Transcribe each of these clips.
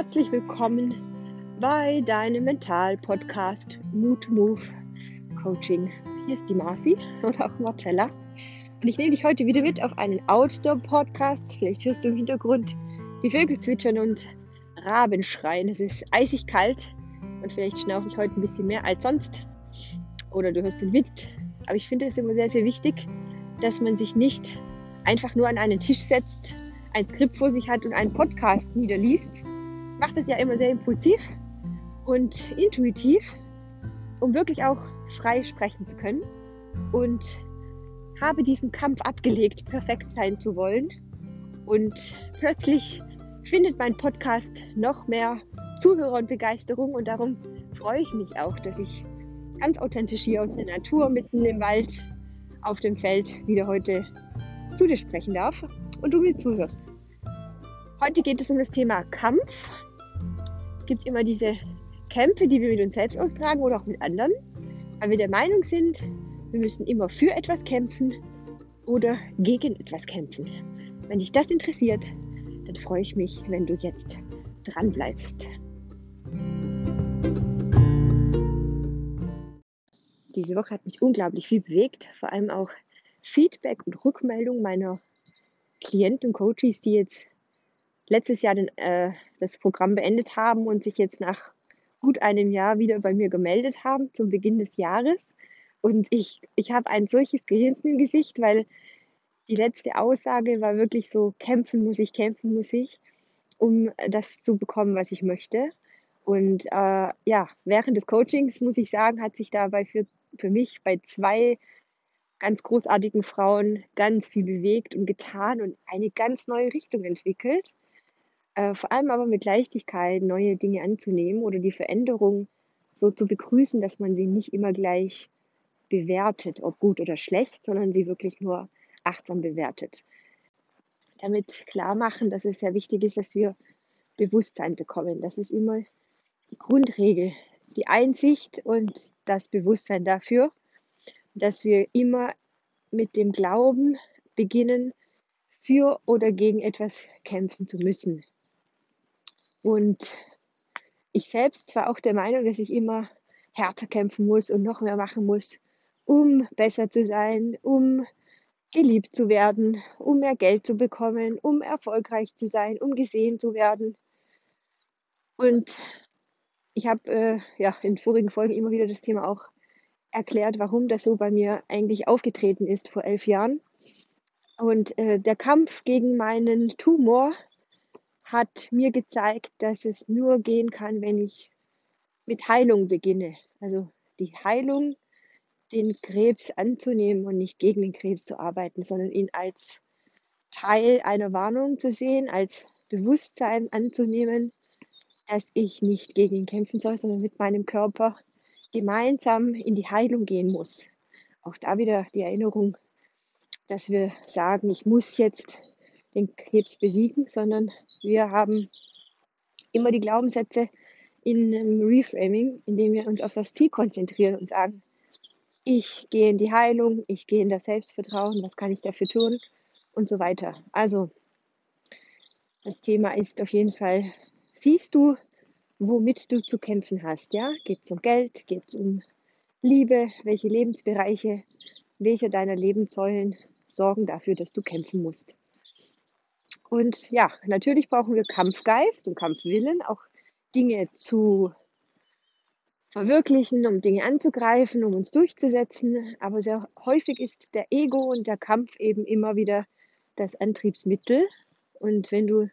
Herzlich willkommen bei deinem Mental-Podcast Mood Move Coaching. Hier ist die Marci oder auch Marcella. Und ich nehme dich heute wieder mit auf einen Outdoor-Podcast. Vielleicht hörst du im Hintergrund die Vögel zwitschern und Raben schreien. Es ist eisig kalt und vielleicht schnaufe ich heute ein bisschen mehr als sonst. Oder du hörst den Wind. Aber ich finde es immer sehr, sehr wichtig, dass man sich nicht einfach nur an einen Tisch setzt, ein Skript vor sich hat und einen Podcast niederliest. Mache das ja immer sehr impulsiv und intuitiv, um wirklich auch frei sprechen zu können. Und habe diesen Kampf abgelegt, perfekt sein zu wollen. Und plötzlich findet mein Podcast noch mehr Zuhörer und Begeisterung. Und darum freue ich mich auch, dass ich ganz authentisch hier aus der Natur, mitten im Wald, auf dem Feld wieder heute zu dir sprechen darf und du mir zuhörst. Heute geht es um das Thema Kampf. Es gibt immer diese Kämpfe, die wir mit uns selbst austragen oder auch mit anderen, weil wir der Meinung sind, wir müssen immer für etwas kämpfen oder gegen etwas kämpfen. Wenn dich das interessiert, dann freue ich mich, wenn du jetzt dran bleibst. Diese Woche hat mich unglaublich viel bewegt, vor allem auch Feedback und Rückmeldung meiner Klienten und Coaches, die jetzt letztes Jahr den, äh, das Programm beendet haben und sich jetzt nach gut einem Jahr wieder bei mir gemeldet haben zum Beginn des Jahres. Und ich, ich habe ein solches Grinsen im Gesicht, weil die letzte Aussage war wirklich so, kämpfen muss ich, kämpfen muss ich, um das zu bekommen, was ich möchte. Und äh, ja, während des Coachings, muss ich sagen, hat sich dabei für, für mich bei zwei ganz großartigen Frauen ganz viel bewegt und getan und eine ganz neue Richtung entwickelt. Äh, vor allem aber mit Leichtigkeit neue Dinge anzunehmen oder die Veränderung so zu begrüßen, dass man sie nicht immer gleich bewertet, ob gut oder schlecht, sondern sie wirklich nur achtsam bewertet. Damit klar machen, dass es sehr wichtig ist, dass wir Bewusstsein bekommen. Das ist immer die Grundregel, die Einsicht und das Bewusstsein dafür dass wir immer mit dem Glauben beginnen, für oder gegen etwas kämpfen zu müssen. Und ich selbst war auch der Meinung, dass ich immer härter kämpfen muss und noch mehr machen muss, um besser zu sein, um geliebt zu werden, um mehr Geld zu bekommen, um erfolgreich zu sein, um gesehen zu werden. Und ich habe äh, ja in vorigen Folgen immer wieder das Thema auch erklärt, warum das so bei mir eigentlich aufgetreten ist vor elf Jahren. Und äh, der Kampf gegen meinen Tumor hat mir gezeigt, dass es nur gehen kann, wenn ich mit Heilung beginne. Also die Heilung, den Krebs anzunehmen und nicht gegen den Krebs zu arbeiten, sondern ihn als Teil einer Warnung zu sehen, als Bewusstsein anzunehmen, dass ich nicht gegen ihn kämpfen soll, sondern mit meinem Körper gemeinsam in die Heilung gehen muss. Auch da wieder die Erinnerung, dass wir sagen, ich muss jetzt den Krebs besiegen, sondern wir haben immer die Glaubenssätze in einem Reframing, indem wir uns auf das Ziel konzentrieren und sagen, ich gehe in die Heilung, ich gehe in das Selbstvertrauen, was kann ich dafür tun und so weiter. Also das Thema ist auf jeden Fall, siehst du womit du zu kämpfen hast. Ja? Geht es um Geld? Geht es um Liebe? Welche Lebensbereiche, welche deiner Lebenssäulen sorgen dafür, dass du kämpfen musst? Und ja, natürlich brauchen wir Kampfgeist und Kampfwillen, auch Dinge zu verwirklichen, um Dinge anzugreifen, um uns durchzusetzen. Aber sehr häufig ist der Ego und der Kampf eben immer wieder das Antriebsmittel. Und wenn du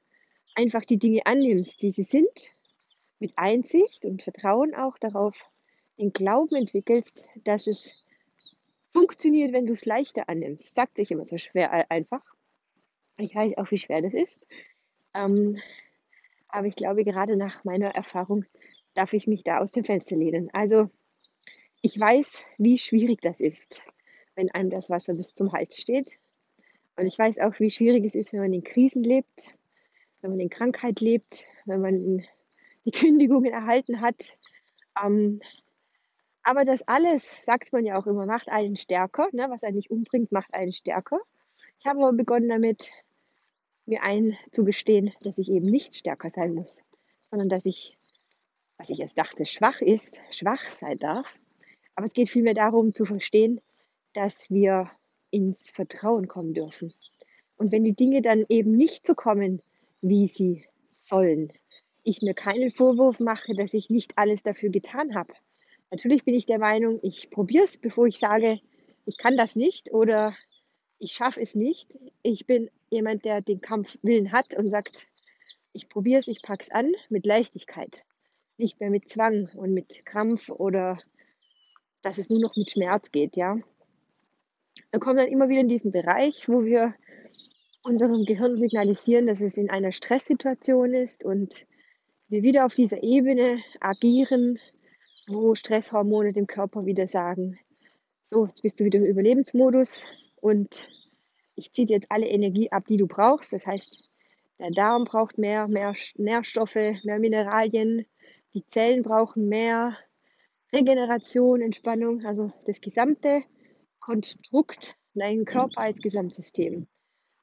einfach die Dinge annimmst, wie sie sind, mit Einsicht und Vertrauen auch darauf den Glauben entwickelst, dass es funktioniert, wenn du es leichter annimmst. Sagt sich immer so schwer äh, einfach. Ich weiß auch, wie schwer das ist. Ähm, aber ich glaube, gerade nach meiner Erfahrung darf ich mich da aus dem Fenster lehnen. Also ich weiß, wie schwierig das ist, wenn einem das Wasser bis zum Hals steht. Und ich weiß auch, wie schwierig es ist, wenn man in Krisen lebt, wenn man in Krankheit lebt, wenn man die Kündigungen erhalten hat. Ähm, aber das alles, sagt man ja auch immer, macht einen stärker. Ne? Was einen nicht umbringt, macht einen stärker. Ich habe aber begonnen damit, mir einzugestehen, dass ich eben nicht stärker sein muss. sondern dass ich, was ich erst dachte, schwach ist, schwach sein darf. Aber es geht vielmehr darum zu verstehen, dass wir ins Vertrauen kommen dürfen. Und wenn die Dinge dann eben nicht so kommen, wie sie sollen, ich mir keinen Vorwurf mache, dass ich nicht alles dafür getan habe. Natürlich bin ich der Meinung, ich probiere es, bevor ich sage, ich kann das nicht oder ich schaffe es nicht. Ich bin jemand, der den Kampfwillen hat und sagt, ich probiere es, ich packe es an mit Leichtigkeit. Nicht mehr mit Zwang und mit Krampf oder dass es nur noch mit Schmerz geht, ja. Wir kommen dann immer wieder in diesen Bereich, wo wir unserem Gehirn signalisieren, dass es in einer Stresssituation ist und wir wieder auf dieser Ebene agieren, wo Stresshormone dem Körper wieder sagen, so, jetzt bist du wieder im Überlebensmodus und ich ziehe jetzt alle Energie ab, die du brauchst. Das heißt, der Darm braucht mehr, mehr Nährstoffe, mehr Mineralien, die Zellen brauchen mehr Regeneration, Entspannung, also das gesamte Konstrukt, dein Körper als Gesamtsystem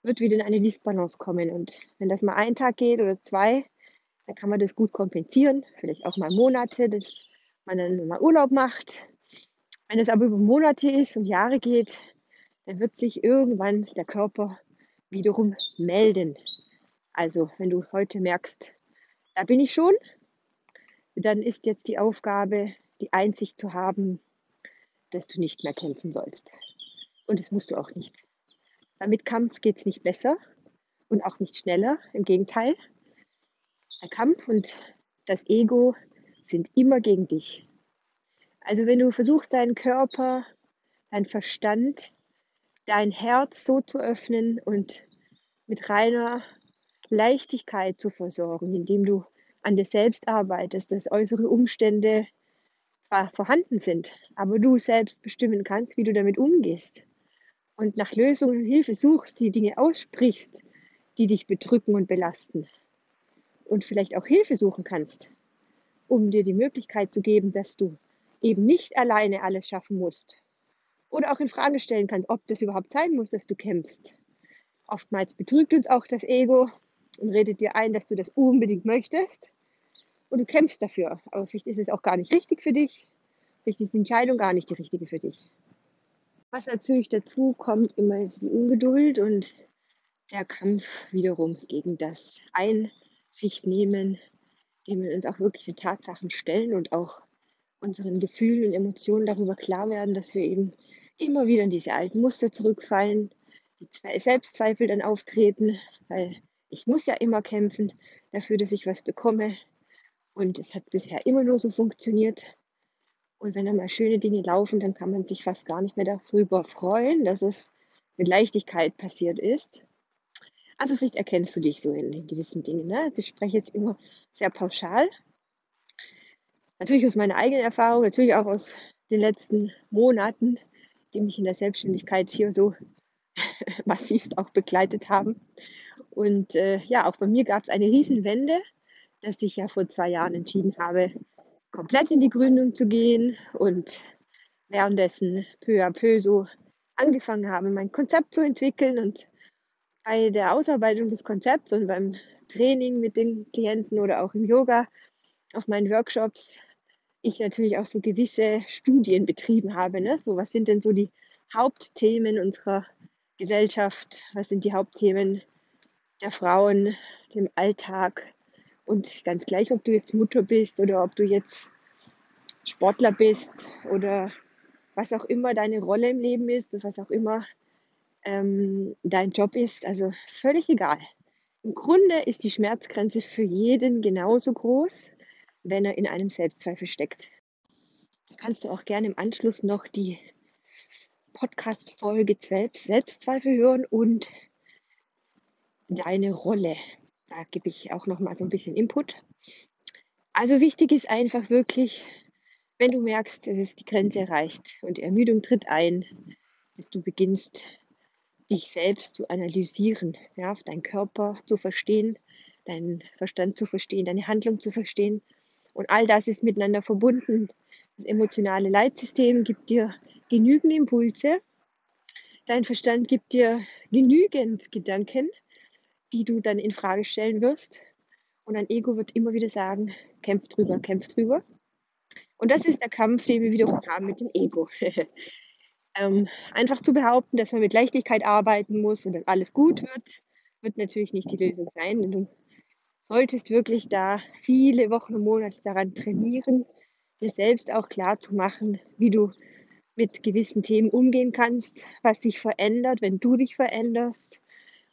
wird wieder in eine Disbalance kommen. Und wenn das mal einen Tag geht oder zwei, dann kann man das gut kompensieren, vielleicht auch mal Monate, dass man dann mal Urlaub macht. Wenn es aber über Monate ist und Jahre geht, dann wird sich irgendwann der Körper wiederum melden. Also wenn du heute merkst, da bin ich schon, dann ist jetzt die Aufgabe, die Einsicht zu haben, dass du nicht mehr kämpfen sollst. Und das musst du auch nicht. Mit Kampf geht es nicht besser und auch nicht schneller. Im Gegenteil, der Kampf und das Ego sind immer gegen dich. Also wenn du versuchst, deinen Körper, deinen Verstand, dein Herz so zu öffnen und mit reiner Leichtigkeit zu versorgen, indem du an dir selbst arbeitest, dass äußere Umstände zwar vorhanden sind, aber du selbst bestimmen kannst, wie du damit umgehst und nach Lösungen und Hilfe suchst, die Dinge aussprichst, die dich bedrücken und belasten und vielleicht auch Hilfe suchen kannst, um dir die Möglichkeit zu geben, dass du eben nicht alleine alles schaffen musst oder auch in Frage stellen kannst, ob das überhaupt sein muss, dass du kämpfst. Oftmals betrügt uns auch das Ego und redet dir ein, dass du das unbedingt möchtest und du kämpfst dafür. Aber vielleicht ist es auch gar nicht richtig für dich. Vielleicht ist die Entscheidung gar nicht die richtige für dich. Was natürlich dazu kommt, immer ist die Ungeduld und der Kampf wiederum gegen das Einsicht nehmen, indem wir uns auch wirklich den Tatsachen stellen und auch unseren Gefühlen und Emotionen darüber klar werden, dass wir eben immer wieder in diese alten Muster zurückfallen, die Selbstzweifel dann auftreten, weil ich muss ja immer kämpfen dafür, dass ich was bekomme. Und es hat bisher immer nur so funktioniert. Und wenn dann mal schöne Dinge laufen, dann kann man sich fast gar nicht mehr darüber freuen, dass es mit Leichtigkeit passiert ist. Also vielleicht erkennst du dich so in, in gewissen Dingen. Ne? Also ich spreche jetzt immer sehr pauschal. Natürlich aus meiner eigenen Erfahrung, natürlich auch aus den letzten Monaten, die mich in der Selbstständigkeit hier so massivst auch begleitet haben. Und äh, ja, auch bei mir gab es eine Riesenwende, dass ich ja vor zwei Jahren entschieden habe, komplett in die Gründung zu gehen und währenddessen peu à peu so angefangen habe, mein Konzept zu entwickeln und bei der Ausarbeitung des Konzepts und beim Training mit den Klienten oder auch im Yoga auf meinen Workshops ich natürlich auch so gewisse Studien betrieben habe. Ne? So, was sind denn so die Hauptthemen unserer Gesellschaft? Was sind die Hauptthemen der Frauen, dem Alltag? Und ganz gleich, ob du jetzt Mutter bist oder ob du jetzt Sportler bist oder was auch immer deine Rolle im Leben ist und was auch immer ähm, dein Job ist, also völlig egal. Im Grunde ist die Schmerzgrenze für jeden genauso groß, wenn er in einem Selbstzweifel steckt. Kannst du auch gerne im Anschluss noch die Podcast-Folge Selbstzweifel hören und deine Rolle. Da gebe ich auch noch mal so ein bisschen Input. Also wichtig ist einfach wirklich, wenn du merkst, dass es die Grenze erreicht und die Ermüdung tritt ein, dass du beginnst, dich selbst zu analysieren, ja, deinen Körper zu verstehen, deinen Verstand zu verstehen, deine Handlung zu verstehen. Und all das ist miteinander verbunden. Das emotionale Leitsystem gibt dir genügend Impulse. Dein Verstand gibt dir genügend Gedanken, die du dann in Frage stellen wirst. Und ein Ego wird immer wieder sagen, kämpf drüber, kämpf drüber. Und das ist der Kampf, den wir wiederum haben mit dem Ego. ähm, einfach zu behaupten, dass man mit Leichtigkeit arbeiten muss und dass alles gut wird, wird natürlich nicht die Lösung sein. Denn du solltest wirklich da viele Wochen und Monate daran trainieren, dir selbst auch klar zu machen, wie du mit gewissen Themen umgehen kannst, was sich verändert, wenn du dich veränderst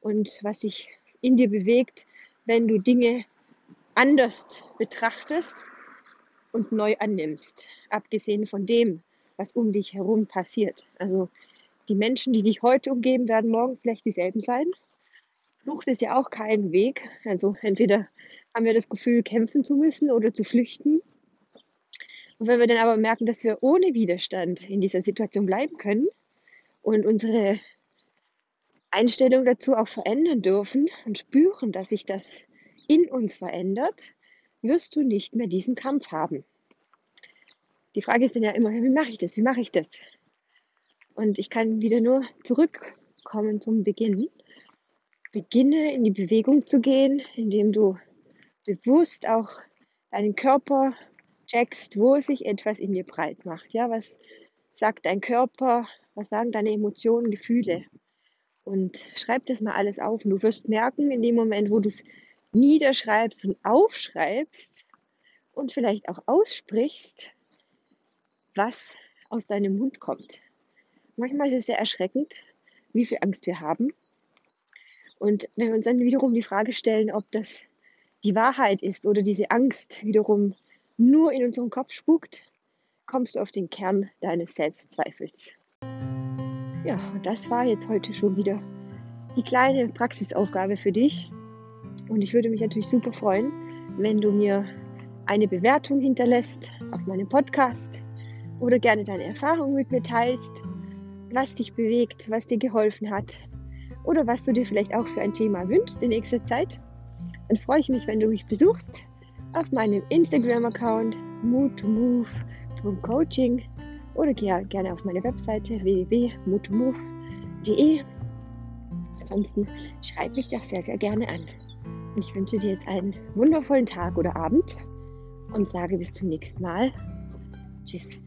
und was sich in dir bewegt, wenn du Dinge anders betrachtest und neu annimmst, abgesehen von dem, was um dich herum passiert. Also die Menschen, die dich heute umgeben, werden morgen vielleicht dieselben sein. Flucht ist ja auch kein Weg. Also entweder haben wir das Gefühl, kämpfen zu müssen oder zu flüchten. Und wenn wir dann aber merken, dass wir ohne Widerstand in dieser Situation bleiben können und unsere Einstellung dazu auch verändern dürfen und spüren, dass sich das in uns verändert, wirst du nicht mehr diesen Kampf haben. Die Frage ist dann ja immer, wie mache ich das? Wie mache ich das? Und ich kann wieder nur zurückkommen zum Beginn. Beginne in die Bewegung zu gehen, indem du bewusst auch deinen Körper checkst, wo sich etwas in dir breit macht. Ja, was sagt dein Körper? Was sagen deine Emotionen, Gefühle? Und schreib das mal alles auf. Und du wirst merken, in dem Moment, wo du es niederschreibst und aufschreibst und vielleicht auch aussprichst, was aus deinem Mund kommt. Manchmal ist es sehr erschreckend, wie viel Angst wir haben. Und wenn wir uns dann wiederum die Frage stellen, ob das die Wahrheit ist oder diese Angst wiederum nur in unserem Kopf spukt, kommst du auf den Kern deines Selbstzweifels. Ja, und das war jetzt heute schon wieder die kleine Praxisaufgabe für dich. Und ich würde mich natürlich super freuen, wenn du mir eine Bewertung hinterlässt auf meinem Podcast oder gerne deine Erfahrungen mit mir teilst, was dich bewegt, was dir geholfen hat oder was du dir vielleicht auch für ein Thema wünschst in nächster Zeit. Dann freue ich mich, wenn du mich besuchst auf meinem Instagram-Account moodtomove.coaching oder geh gerne auf meine Webseite www.moodtomove.de. Ansonsten schreib mich doch sehr, sehr gerne an. Ich wünsche dir jetzt einen wundervollen Tag oder Abend und sage bis zum nächsten Mal. Tschüss.